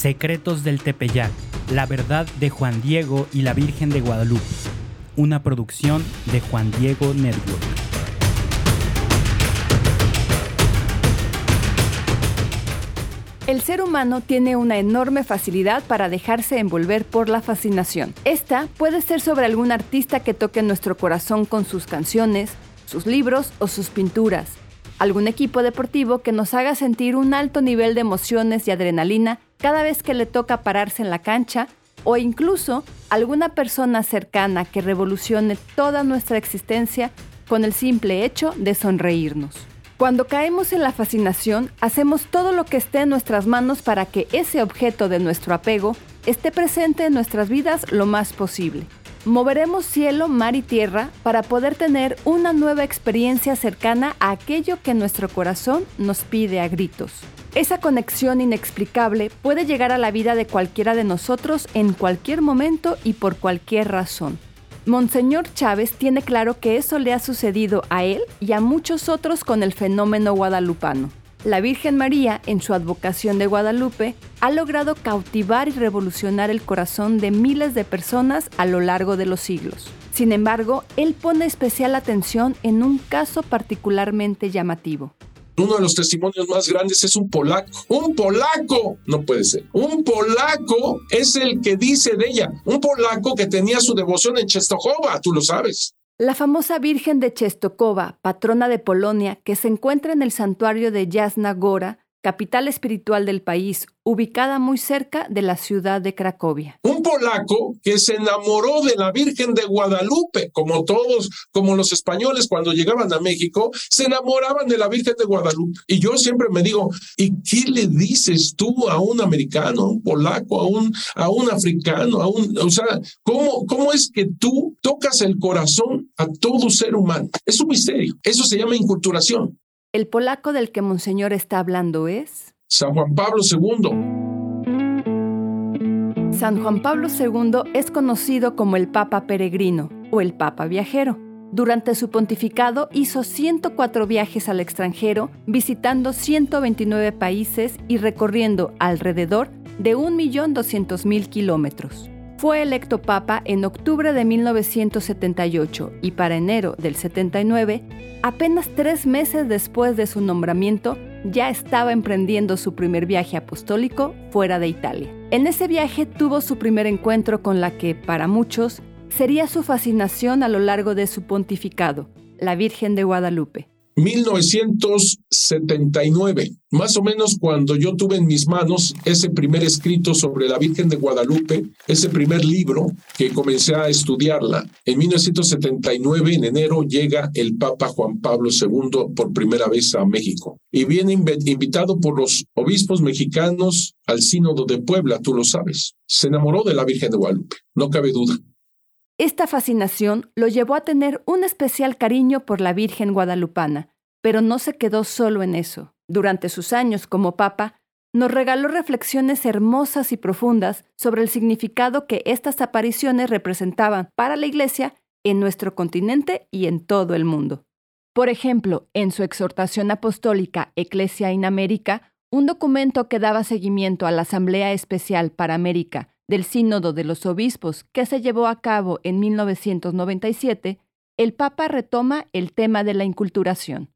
Secretos del Tepeyac, la verdad de Juan Diego y la Virgen de Guadalupe. Una producción de Juan Diego Network. El ser humano tiene una enorme facilidad para dejarse envolver por la fascinación. Esta puede ser sobre algún artista que toque nuestro corazón con sus canciones, sus libros o sus pinturas, algún equipo deportivo que nos haga sentir un alto nivel de emociones y adrenalina cada vez que le toca pararse en la cancha o incluso alguna persona cercana que revolucione toda nuestra existencia con el simple hecho de sonreírnos. Cuando caemos en la fascinación, hacemos todo lo que esté en nuestras manos para que ese objeto de nuestro apego esté presente en nuestras vidas lo más posible. Moveremos cielo, mar y tierra para poder tener una nueva experiencia cercana a aquello que nuestro corazón nos pide a gritos. Esa conexión inexplicable puede llegar a la vida de cualquiera de nosotros en cualquier momento y por cualquier razón. Monseñor Chávez tiene claro que eso le ha sucedido a él y a muchos otros con el fenómeno guadalupano. La Virgen María, en su advocación de Guadalupe, ha logrado cautivar y revolucionar el corazón de miles de personas a lo largo de los siglos. Sin embargo, él pone especial atención en un caso particularmente llamativo. Uno de los testimonios más grandes es un polaco. Un polaco, no puede ser. Un polaco es el que dice de ella. Un polaco que tenía su devoción en Czestochowa, tú lo sabes. La famosa Virgen de Czestochowa, patrona de Polonia, que se encuentra en el santuario de Jasna Gora, capital espiritual del país, ubicada muy cerca de la ciudad de Cracovia. Un polaco que se enamoró de la Virgen de Guadalupe, como todos, como los españoles cuando llegaban a México, se enamoraban de la Virgen de Guadalupe. Y yo siempre me digo, ¿y qué le dices tú a un americano, a un polaco, a un, a un africano, a un, o sea, ¿cómo, cómo es que tú tocas el corazón a todo ser humano? Es un misterio. Eso se llama inculturación. El polaco del que Monseñor está hablando es... San Juan Pablo II. San Juan Pablo II es conocido como el Papa Peregrino o el Papa Viajero. Durante su pontificado hizo 104 viajes al extranjero, visitando 129 países y recorriendo alrededor de 1.200.000 kilómetros. Fue electo papa en octubre de 1978 y para enero del 79, apenas tres meses después de su nombramiento, ya estaba emprendiendo su primer viaje apostólico fuera de Italia. En ese viaje tuvo su primer encuentro con la que, para muchos, sería su fascinación a lo largo de su pontificado, la Virgen de Guadalupe. 1979, más o menos cuando yo tuve en mis manos ese primer escrito sobre la Virgen de Guadalupe, ese primer libro que comencé a estudiarla. En 1979, en enero, llega el Papa Juan Pablo II por primera vez a México y viene invitado por los obispos mexicanos al Sínodo de Puebla, tú lo sabes. Se enamoró de la Virgen de Guadalupe, no cabe duda. Esta fascinación lo llevó a tener un especial cariño por la Virgen guadalupana, pero no se quedó solo en eso. Durante sus años como papa, nos regaló reflexiones hermosas y profundas sobre el significado que estas apariciones representaban para la Iglesia en nuestro continente y en todo el mundo. Por ejemplo, en su exhortación apostólica Ecclesia in America, un documento que daba seguimiento a la Asamblea Especial para América del Sínodo de los Obispos que se llevó a cabo en 1997, el Papa retoma el tema de la inculturación.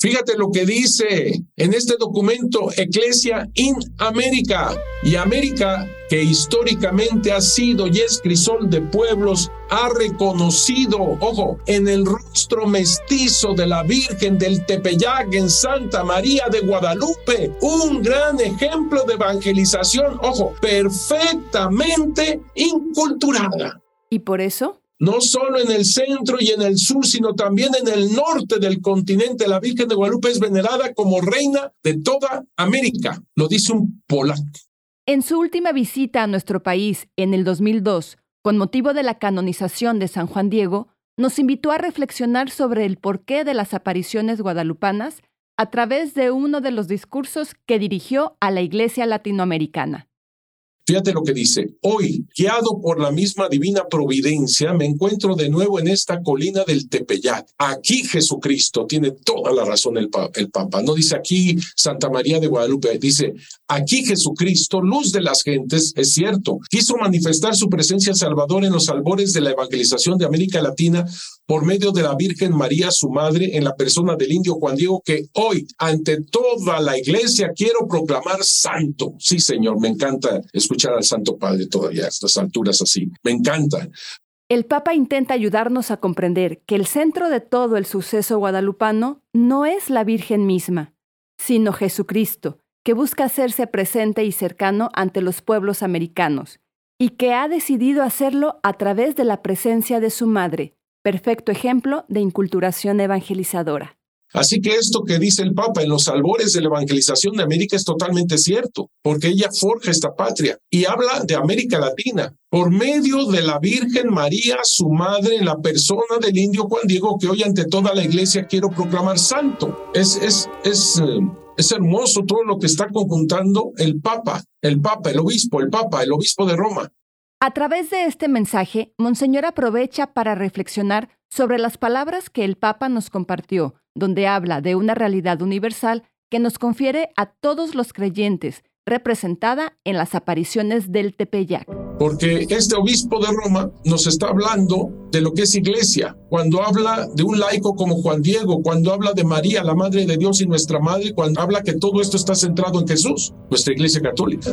Fíjate lo que dice en este documento Ecclesia in América. Y América, que históricamente ha sido y es crisol de pueblos, ha reconocido, ojo, en el rostro mestizo de la Virgen del Tepeyac en Santa María de Guadalupe, un gran ejemplo de evangelización, ojo, perfectamente inculturada. ¿Y por eso? No solo en el centro y en el sur, sino también en el norte del continente. La Virgen de Guadalupe es venerada como reina de toda América, lo dice un polaco. En su última visita a nuestro país en el 2002, con motivo de la canonización de San Juan Diego, nos invitó a reflexionar sobre el porqué de las apariciones guadalupanas a través de uno de los discursos que dirigió a la Iglesia Latinoamericana. Fíjate lo que dice, hoy, guiado por la misma divina providencia, me encuentro de nuevo en esta colina del Tepeyac. Aquí Jesucristo tiene toda la razón el, el Papa. No dice aquí Santa María de Guadalupe, dice aquí Jesucristo, luz de las gentes, es cierto, quiso manifestar su presencia salvadora en los albores de la evangelización de América Latina por medio de la Virgen María, su madre, en la persona del indio Juan Diego, que hoy, ante toda la iglesia, quiero proclamar santo. Sí, Señor, me encanta escuchar al Santo Padre todavía a estas alturas así. Me encanta. El Papa intenta ayudarnos a comprender que el centro de todo el suceso guadalupano no es la Virgen misma, sino Jesucristo, que busca hacerse presente y cercano ante los pueblos americanos, y que ha decidido hacerlo a través de la presencia de su madre, perfecto ejemplo de inculturación evangelizadora. Así que esto que dice el Papa en los albores de la evangelización de América es totalmente cierto, porque ella forja esta patria y habla de América Latina por medio de la Virgen María, su madre, en la persona del indio Juan Diego, que hoy ante toda la iglesia quiero proclamar santo. Es, es, es, eh, es hermoso todo lo que está conjuntando el Papa, el Papa, el Obispo, el Papa, el Obispo de Roma. A través de este mensaje, Monseñor aprovecha para reflexionar sobre las palabras que el Papa nos compartió, donde habla de una realidad universal que nos confiere a todos los creyentes, representada en las apariciones del Tepeyac. Porque este obispo de Roma nos está hablando de lo que es iglesia, cuando habla de un laico como Juan Diego, cuando habla de María, la Madre de Dios y nuestra Madre, cuando habla que todo esto está centrado en Jesús, nuestra iglesia católica.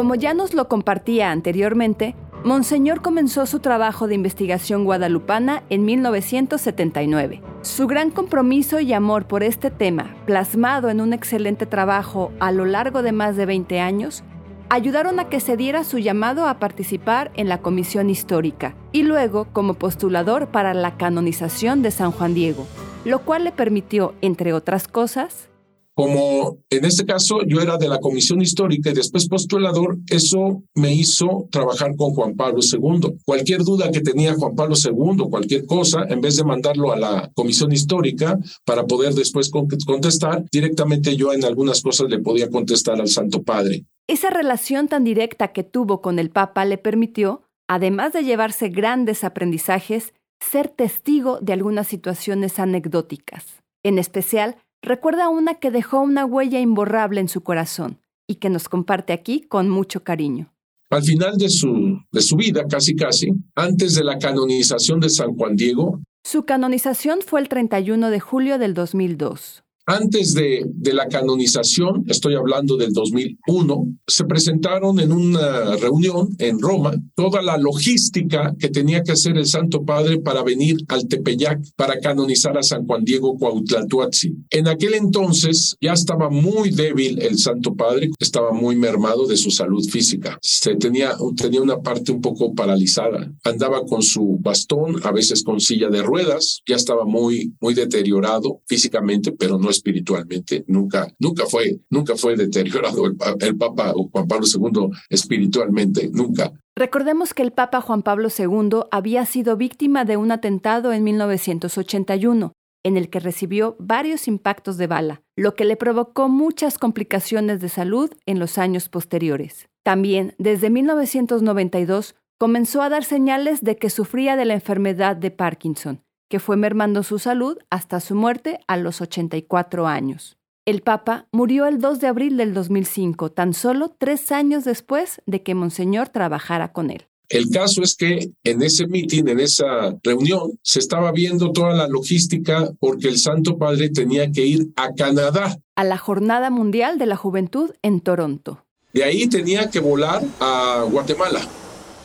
Como ya nos lo compartía anteriormente, Monseñor comenzó su trabajo de investigación guadalupana en 1979. Su gran compromiso y amor por este tema, plasmado en un excelente trabajo a lo largo de más de 20 años, ayudaron a que se diera su llamado a participar en la Comisión Histórica y luego como postulador para la canonización de San Juan Diego, lo cual le permitió, entre otras cosas, como en este caso yo era de la comisión histórica y después postulador, eso me hizo trabajar con Juan Pablo II. Cualquier duda que tenía Juan Pablo II, cualquier cosa, en vez de mandarlo a la comisión histórica para poder después contestar, directamente yo en algunas cosas le podía contestar al Santo Padre. Esa relación tan directa que tuvo con el Papa le permitió, además de llevarse grandes aprendizajes, ser testigo de algunas situaciones anecdóticas. En especial, recuerda una que dejó una huella imborrable en su corazón y que nos comparte aquí con mucho cariño. Al final de su, de su vida, casi casi, antes de la canonización de San Juan Diego. Su canonización fue el 31 de julio del 2002. Antes de, de, la canonización, estoy hablando del 2001, se presentaron en una reunión en Roma toda la logística que tenía que hacer el Santo Padre para venir al Tepeyac para canonizar a San Juan Diego Cuauhtlatoatzin. En aquel entonces ya estaba muy débil el Santo Padre, estaba muy mermado de su salud física. Se tenía, tenía una parte un poco paralizada. Andaba con su bastón, a veces con silla de ruedas, ya estaba muy, muy deteriorado físicamente, pero no espiritualmente, nunca, nunca fue, nunca fue deteriorado el, Papa Juan Pablo II espiritualmente, nunca. Recordemos que el Papa Juan Pablo II había sido víctima de un atentado en 1981, en el que recibió varios impactos de bala, lo que le provocó muchas complicaciones de salud en los años posteriores. También, desde 1992, comenzó a dar señales de que sufría de la enfermedad de Parkinson, que fue mermando su salud hasta su muerte a los 84 años. El Papa murió el 2 de abril del 2005, tan solo tres años después de que Monseñor trabajara con él. El caso es que en ese meeting, en esa reunión, se estaba viendo toda la logística porque el Santo Padre tenía que ir a Canadá. A la Jornada Mundial de la Juventud en Toronto. De ahí tenía que volar a Guatemala.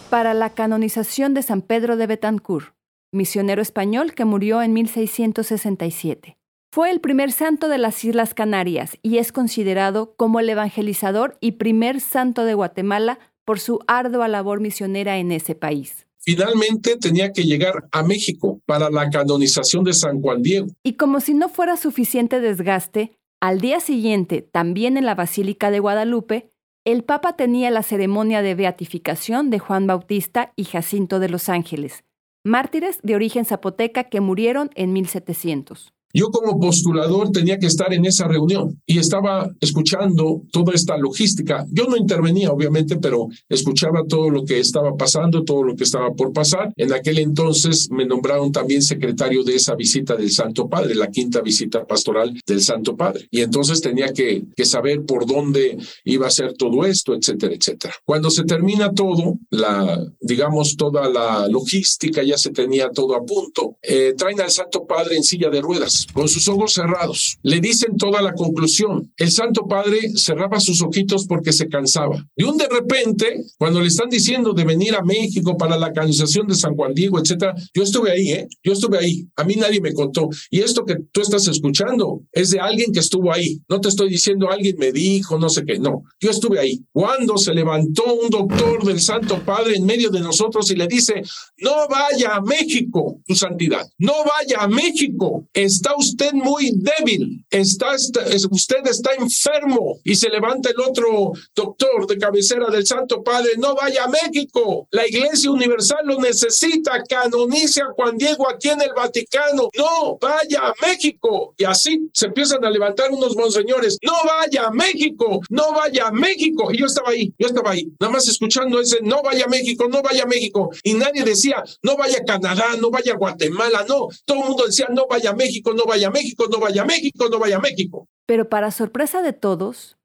Para la canonización de San Pedro de Betancourt misionero español que murió en 1667. Fue el primer santo de las Islas Canarias y es considerado como el evangelizador y primer santo de Guatemala por su ardua labor misionera en ese país. Finalmente tenía que llegar a México para la canonización de San Juan Diego. Y como si no fuera suficiente desgaste, al día siguiente, también en la Basílica de Guadalupe, el Papa tenía la ceremonia de beatificación de Juan Bautista y Jacinto de los Ángeles, mártires de origen zapoteca que murieron en 1700. Yo como postulador tenía que estar en esa reunión y estaba escuchando toda esta logística. Yo no intervenía, obviamente, pero escuchaba todo lo que estaba pasando, todo lo que estaba por pasar. En aquel entonces me nombraron también secretario de esa visita del Santo Padre, la quinta visita pastoral del Santo Padre. Y entonces tenía que, que saber por dónde iba a ser todo esto, etcétera, etcétera. Cuando se termina todo, la, digamos, toda la logística, ya se tenía todo a punto, eh, traen al Santo Padre en silla de ruedas, con sus ojos cerrados. Le dicen toda la conclusión. El Santo Padre cerraba sus ojitos porque se cansaba. Y un de repente, cuando le están diciendo de venir a México para la canonización de San Juan Diego, etcétera, yo estuve ahí, ¿eh? Yo estuve ahí. A mí nadie me contó. Y esto que tú estás escuchando es de alguien que estuvo ahí. No te estoy diciendo alguien me dijo, no sé qué. No, yo estuve ahí. Cuando se levantó un doctor del Santo Padre en medio de nosotros y le dice, no vaya a México, tu santidad, no vaya a México, usted muy débil, está, usted está enfermo. Y se levanta el otro doctor de cabecera del Santo Padre, no vaya a México, la Iglesia Universal lo necesita, canonice a Juan Diego aquí en el Vaticano, no vaya a México. Y así se empiezan a levantar unos monseñores, no vaya a México, no vaya a México. Y yo estaba ahí, yo estaba ahí, nada más escuchando ese, no vaya a México, no vaya a México. Y nadie decía, no vaya a Canadá, no vaya a Guatemala, no. Todo el mundo decía, no vaya a México, no vaya a México, no vaya a México, no vaya a México. Pero para sorpresa de todos,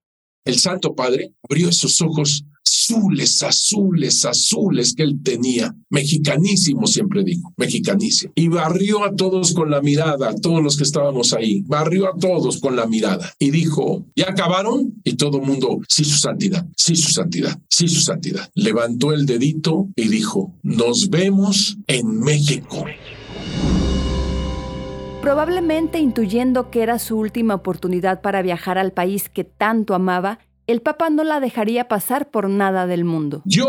el Santo Padre abrió esos ojos azules, azules, azules que él tenía. Mexicanísimo, siempre digo, mexicanísimo. Y barrió a todos con la mirada, a todos los que estábamos ahí. Barrió a todos con la mirada. Y dijo, ¿ya acabaron? Y todo el mundo, sí, su santidad, sí, su santidad, sí, su santidad. Levantó el dedito y dijo, nos vemos en México. Probablemente intuyendo que era su última oportunidad para viajar al país que tanto amaba, el Papa no la dejaría pasar por nada del mundo. Yo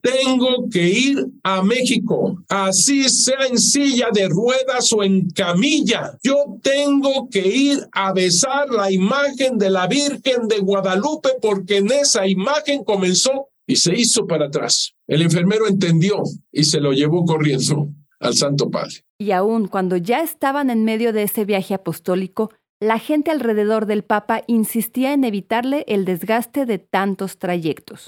tengo que ir a México, así sea en silla de ruedas o en camilla. Yo tengo que ir a besar la imagen de la Virgen de Guadalupe porque en esa imagen comenzó y se hizo para atrás. El enfermero entendió y se lo llevó corriendo al Santo Padre. Y aún cuando ya estaban en medio de ese viaje apostólico, la gente alrededor del Papa insistía en evitarle el desgaste de tantos trayectos.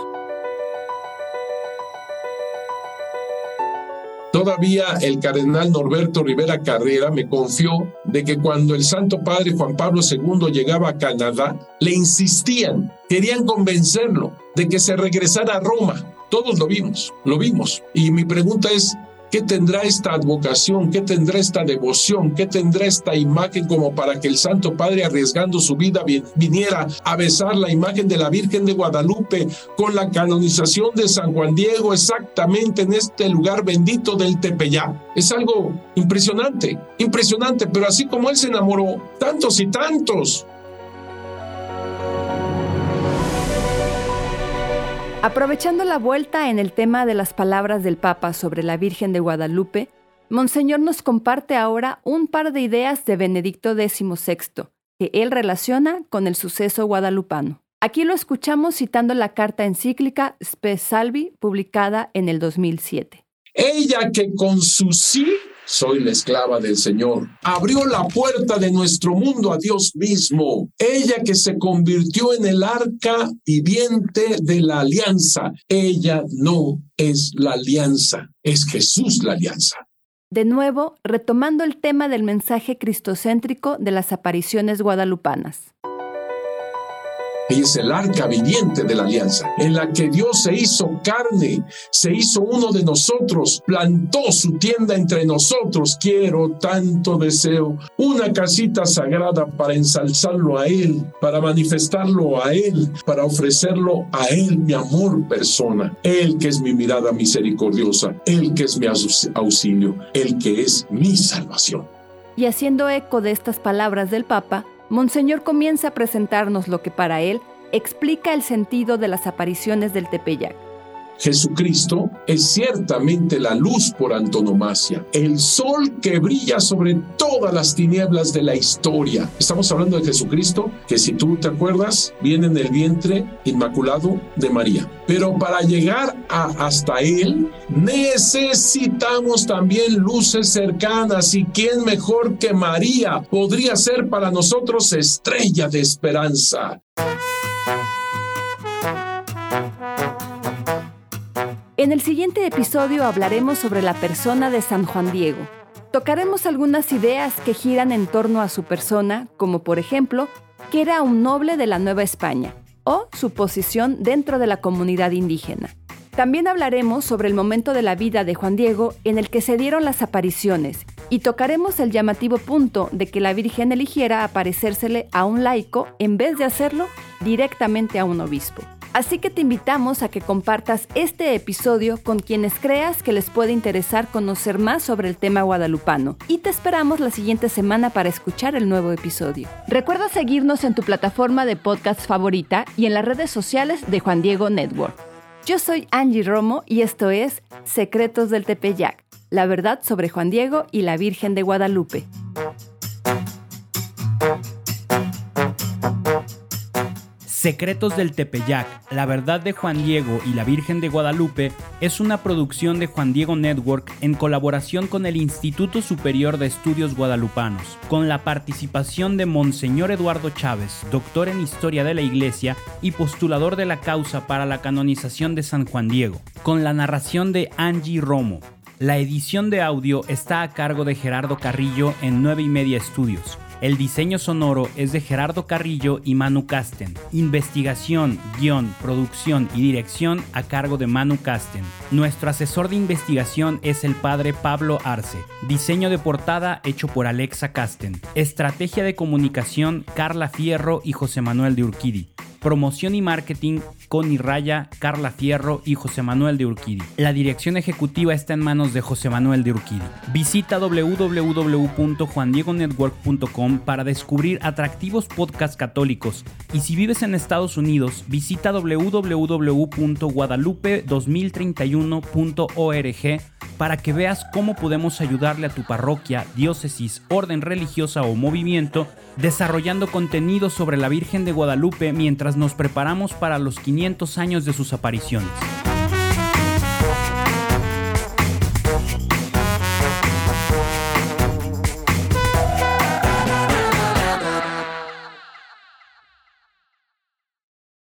Todavía el cardenal Norberto Rivera Carrera me confió de que cuando el Santo Padre Juan Pablo II llegaba a Canadá, le insistían, querían convencerlo de que se regresara a Roma. Todos lo vimos, lo vimos. Y mi pregunta es, ¿Qué tendrá esta advocación? ¿Qué tendrá esta devoción? ¿Qué tendrá esta imagen como para que el Santo Padre, arriesgando su vida, viniera a besar la imagen de la Virgen de Guadalupe con la canonización de San Juan Diego exactamente en este lugar bendito del Tepeyá? Es algo impresionante, impresionante, pero así como él se enamoró, tantos y tantos Aprovechando la vuelta en el tema de las palabras del Papa sobre la Virgen de Guadalupe, Monseñor nos comparte ahora un par de ideas de Benedicto XVI que él relaciona con el suceso guadalupano. Aquí lo escuchamos citando la carta encíclica Spe Salvi publicada en el 2007. Ella que con su sí soy la esclava del Señor. Abrió la puerta de nuestro mundo a Dios mismo. Ella que se convirtió en el arca viviente de la alianza. Ella no es la alianza, es Jesús la alianza. De nuevo, retomando el tema del mensaje cristocéntrico de las apariciones guadalupanas. Ella es el arca viviente de la alianza, en la que Dios se hizo carne, se hizo uno de nosotros, plantó su tienda entre nosotros. Quiero tanto deseo una casita sagrada para ensalzarlo a Él, para manifestarlo a Él, para ofrecerlo a Él, mi amor persona. Él que es mi mirada misericordiosa, Él que es mi auxilio, Él que es mi salvación. Y haciendo eco de estas palabras del Papa, Monseñor comienza a presentarnos lo que para él explica el sentido de las apariciones del Tepeyac. Jesucristo es ciertamente la luz por antonomasia, el sol que brilla sobre todas las tinieblas de la historia. Estamos hablando de Jesucristo, que si tú te acuerdas, viene en el vientre inmaculado de María. Pero para llegar hasta Él, necesitamos también luces cercanas. ¿Y quién mejor que María podría ser para nosotros estrella de esperanza? En el siguiente episodio hablaremos sobre la persona de San Juan Diego. Tocaremos algunas ideas que giran en torno a su persona, como por ejemplo, que era un noble de la Nueva España, o su posición dentro de la comunidad indígena. También hablaremos sobre el momento de la vida de Juan Diego en el que se dieron las apariciones y tocaremos el llamativo punto de que la Virgen eligiera aparecérsele a un laico en vez de hacerlo directamente a un obispo. Así que te invitamos a que compartas este episodio con quienes creas que les puede interesar conocer más sobre el tema guadalupano y te esperamos la siguiente semana para escuchar el nuevo episodio. Recuerda seguirnos en tu plataforma de podcast favorita y en las redes sociales de Juan Diego Network. Yo soy Angie Romo y esto es Secretos del Tepeyac, la verdad sobre Juan Diego y la Virgen de Guadalupe. Secretos del Tepeyac, La verdad de Juan Diego y la Virgen de Guadalupe es una producción de Juan Diego Network en colaboración con el Instituto Superior de Estudios Guadalupanos, con la participación de Monseñor Eduardo Chávez, doctor en Historia de la Iglesia y postulador de la causa para la canonización de San Juan Diego, con la narración de Angie Romo. La edición de audio está a cargo de Gerardo Carrillo en 9 y media estudios. El diseño sonoro es de Gerardo Carrillo y Manu Casten. Investigación, guion, producción y dirección a cargo de Manu Casten. Nuestro asesor de investigación es el padre Pablo Arce. Diseño de portada hecho por Alexa Casten. Estrategia de comunicación Carla Fierro y José Manuel de Urquidi. Promoción y Marketing, Connie Raya, Carla Fierro y José Manuel de Urquidi. La dirección ejecutiva está en manos de José Manuel de Urquidi. Visita www.juandiegonetwork.com para descubrir atractivos podcasts católicos y si vives en Estados Unidos, visita www.guadalupe2031.org para que veas cómo podemos ayudarle a tu parroquia, diócesis, orden religiosa o movimiento desarrollando contenido sobre la Virgen de Guadalupe mientras nos preparamos para los 500 años de sus apariciones.